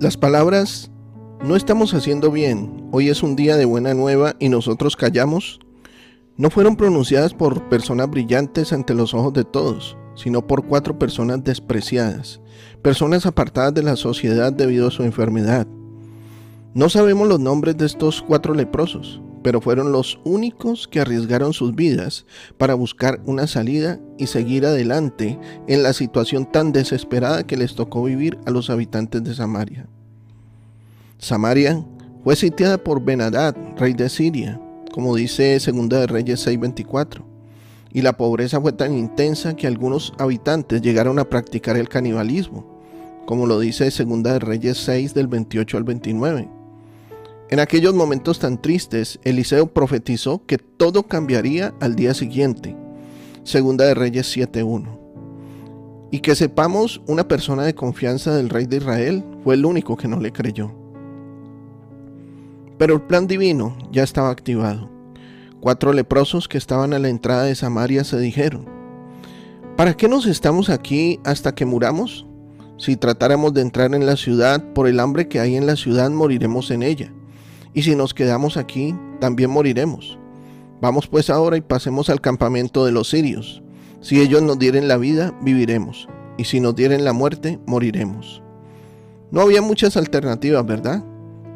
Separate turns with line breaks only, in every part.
Las palabras no estamos haciendo bien, hoy es un día de buena nueva y nosotros callamos, no fueron pronunciadas por personas brillantes ante los ojos de todos, sino por cuatro personas despreciadas, personas apartadas de la sociedad debido a su enfermedad. No sabemos los nombres de estos cuatro leprosos, pero fueron los únicos que arriesgaron sus vidas para buscar una salida y seguir adelante en la situación tan desesperada que les tocó vivir a los habitantes de Samaria. Samaria fue sitiada por Benadad, rey de Siria, como dice 2 de Reyes 6:24, y la pobreza fue tan intensa que algunos habitantes llegaron a practicar el canibalismo, como lo dice 2 de Reyes 6 del 28 al 29. En aquellos momentos tan tristes, Eliseo profetizó que todo cambiaría al día siguiente. Segunda de Reyes 7.1. Y que sepamos, una persona de confianza del rey de Israel fue el único que no le creyó. Pero el plan divino ya estaba activado. Cuatro leprosos que estaban a la entrada de Samaria se dijeron, ¿para qué nos estamos aquí hasta que muramos? Si tratáramos de entrar en la ciudad, por el hambre que hay en la ciudad moriremos en ella y si nos quedamos aquí, también moriremos. Vamos pues ahora y pasemos al campamento de los sirios. Si ellos nos dieren la vida, viviremos, y si nos dieren la muerte, moriremos. No había muchas alternativas, ¿verdad?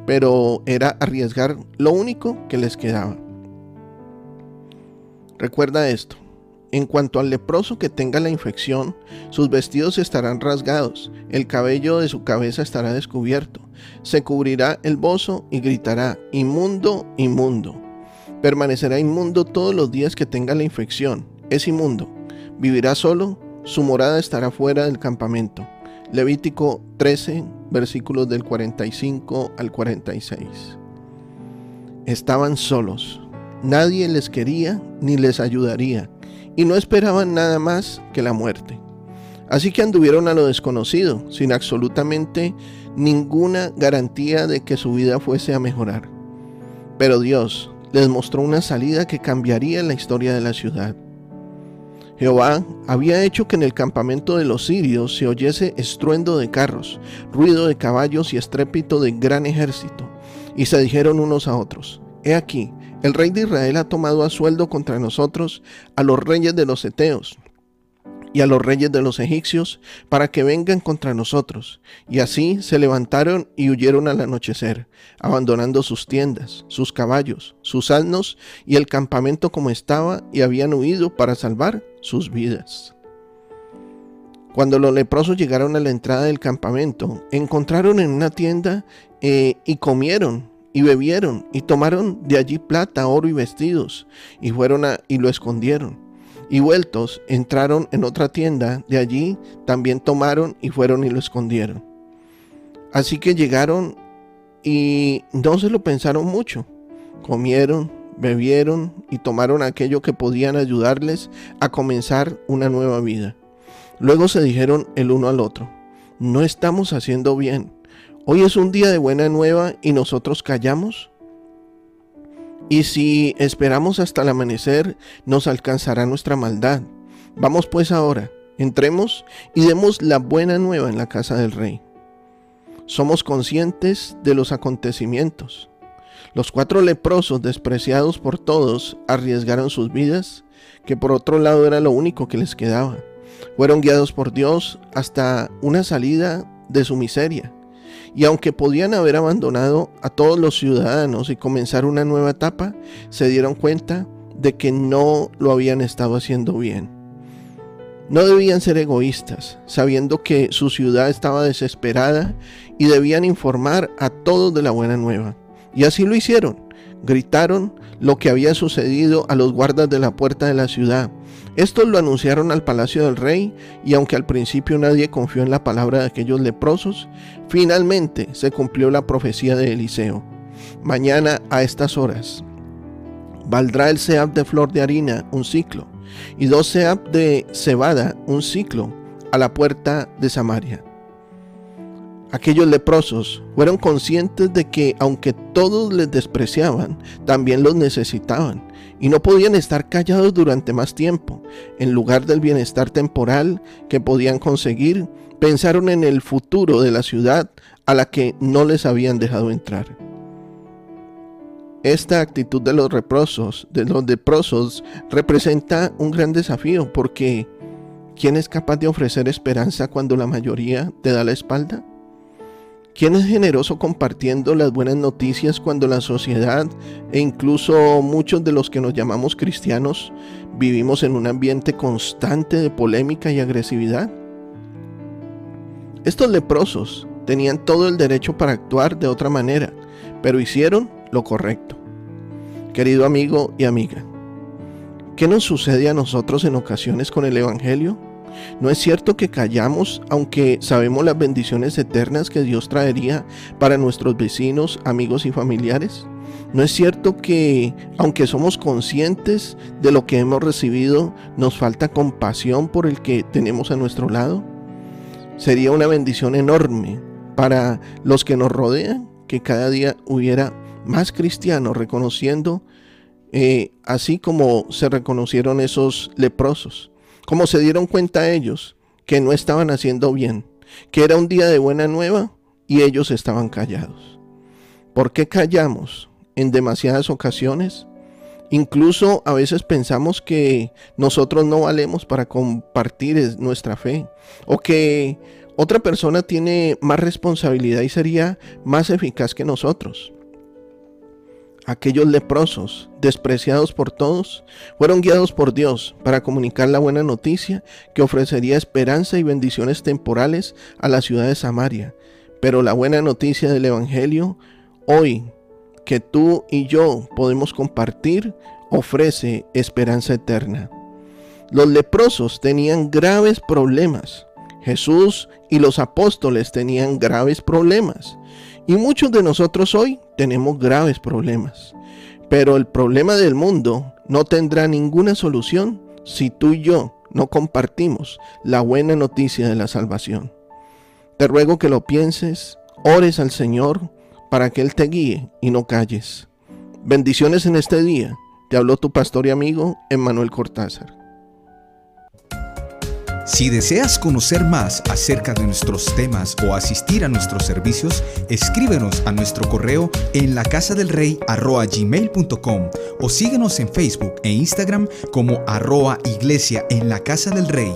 Pero era arriesgar lo único que les quedaba. Recuerda esto. En cuanto al leproso que tenga la infección, sus vestidos estarán rasgados, el cabello de su cabeza estará descubierto, se cubrirá el bozo y gritará, inmundo, inmundo. Permanecerá inmundo todos los días que tenga la infección, es inmundo. Vivirá solo, su morada estará fuera del campamento. Levítico 13, versículos del 45 al 46. Estaban solos, nadie les quería ni les ayudaría y no esperaban nada más que la muerte. Así que anduvieron a lo desconocido, sin absolutamente ninguna garantía de que su vida fuese a mejorar. Pero Dios les mostró una salida que cambiaría la historia de la ciudad. Jehová había hecho que en el campamento de los sirios se oyese estruendo de carros, ruido de caballos y estrépito de gran ejército. Y se dijeron unos a otros, He aquí, el rey de Israel ha tomado a sueldo contra nosotros a los reyes de los Eteos y a los reyes de los egipcios para que vengan contra nosotros. Y así se levantaron y huyeron al anochecer, abandonando sus tiendas, sus caballos, sus asnos y el campamento como estaba, y habían huido para salvar sus vidas. Cuando los leprosos llegaron a la entrada del campamento, encontraron en una tienda eh, y comieron y bebieron y tomaron de allí plata, oro y vestidos y fueron a, y lo escondieron. Y vueltos entraron en otra tienda, de allí también tomaron y fueron y lo escondieron. Así que llegaron y no se lo pensaron mucho. Comieron, bebieron y tomaron aquello que podían ayudarles a comenzar una nueva vida. Luego se dijeron el uno al otro, no estamos haciendo bien Hoy es un día de buena nueva y nosotros callamos. Y si esperamos hasta el amanecer, nos alcanzará nuestra maldad. Vamos pues ahora, entremos y demos la buena nueva en la casa del rey. Somos conscientes de los acontecimientos. Los cuatro leprosos, despreciados por todos, arriesgaron sus vidas, que por otro lado era lo único que les quedaba. Fueron guiados por Dios hasta una salida de su miseria y aunque podían haber abandonado a todos los ciudadanos y comenzar una nueva etapa, se dieron cuenta de que no lo habían estado haciendo bien. No debían ser egoístas, sabiendo que su ciudad estaba desesperada y debían informar a todos de la buena nueva. Y así lo hicieron. Gritaron lo que había sucedido a los guardas de la puerta de la ciudad. Estos lo anunciaron al palacio del rey y aunque al principio nadie confió en la palabra de aquellos leprosos, finalmente se cumplió la profecía de Eliseo. Mañana a estas horas valdrá el seab de flor de harina un ciclo y dos seab de cebada un ciclo a la puerta de Samaria. Aquellos leprosos fueron conscientes de que aunque todos les despreciaban, también los necesitaban y no podían estar callados durante más tiempo. En lugar del bienestar temporal que podían conseguir, pensaron en el futuro de la ciudad a la que no les habían dejado entrar. Esta actitud de los leprosos, de los leprosos, representa un gran desafío porque ¿quién es capaz de ofrecer esperanza cuando la mayoría te da la espalda? ¿Quién es generoso compartiendo las buenas noticias cuando la sociedad e incluso muchos de los que nos llamamos cristianos vivimos en un ambiente constante de polémica y agresividad? Estos leprosos tenían todo el derecho para actuar de otra manera, pero hicieron lo correcto. Querido amigo y amiga, ¿qué nos sucede a nosotros en ocasiones con el Evangelio? ¿No es cierto que callamos aunque sabemos las bendiciones eternas que Dios traería para nuestros vecinos, amigos y familiares? ¿No es cierto que aunque somos conscientes de lo que hemos recibido, nos falta compasión por el que tenemos a nuestro lado? Sería una bendición enorme para los que nos rodean que cada día hubiera más cristianos reconociendo, eh, así como se reconocieron esos leprosos como se dieron cuenta ellos que no estaban haciendo bien, que era un día de buena nueva y ellos estaban callados. ¿Por qué callamos en demasiadas ocasiones? Incluso a veces pensamos que nosotros no valemos para compartir nuestra fe o que otra persona tiene más responsabilidad y sería más eficaz que nosotros. Aquellos leprosos, despreciados por todos, fueron guiados por Dios para comunicar la buena noticia que ofrecería esperanza y bendiciones temporales a la ciudad de Samaria. Pero la buena noticia del Evangelio, hoy que tú y yo podemos compartir, ofrece esperanza eterna. Los leprosos tenían graves problemas. Jesús y los apóstoles tenían graves problemas. Y muchos de nosotros hoy tenemos graves problemas. Pero el problema del mundo no tendrá ninguna solución si tú y yo no compartimos la buena noticia de la salvación. Te ruego que lo pienses, ores al Señor para que Él te guíe y no calles. Bendiciones en este día. Te habló tu pastor y amigo Emmanuel Cortázar.
Si deseas conocer más acerca de nuestros temas o asistir a nuestros servicios, escríbenos a nuestro correo en la del o síguenos en Facebook e Instagram como arroa iglesia en la casa del rey.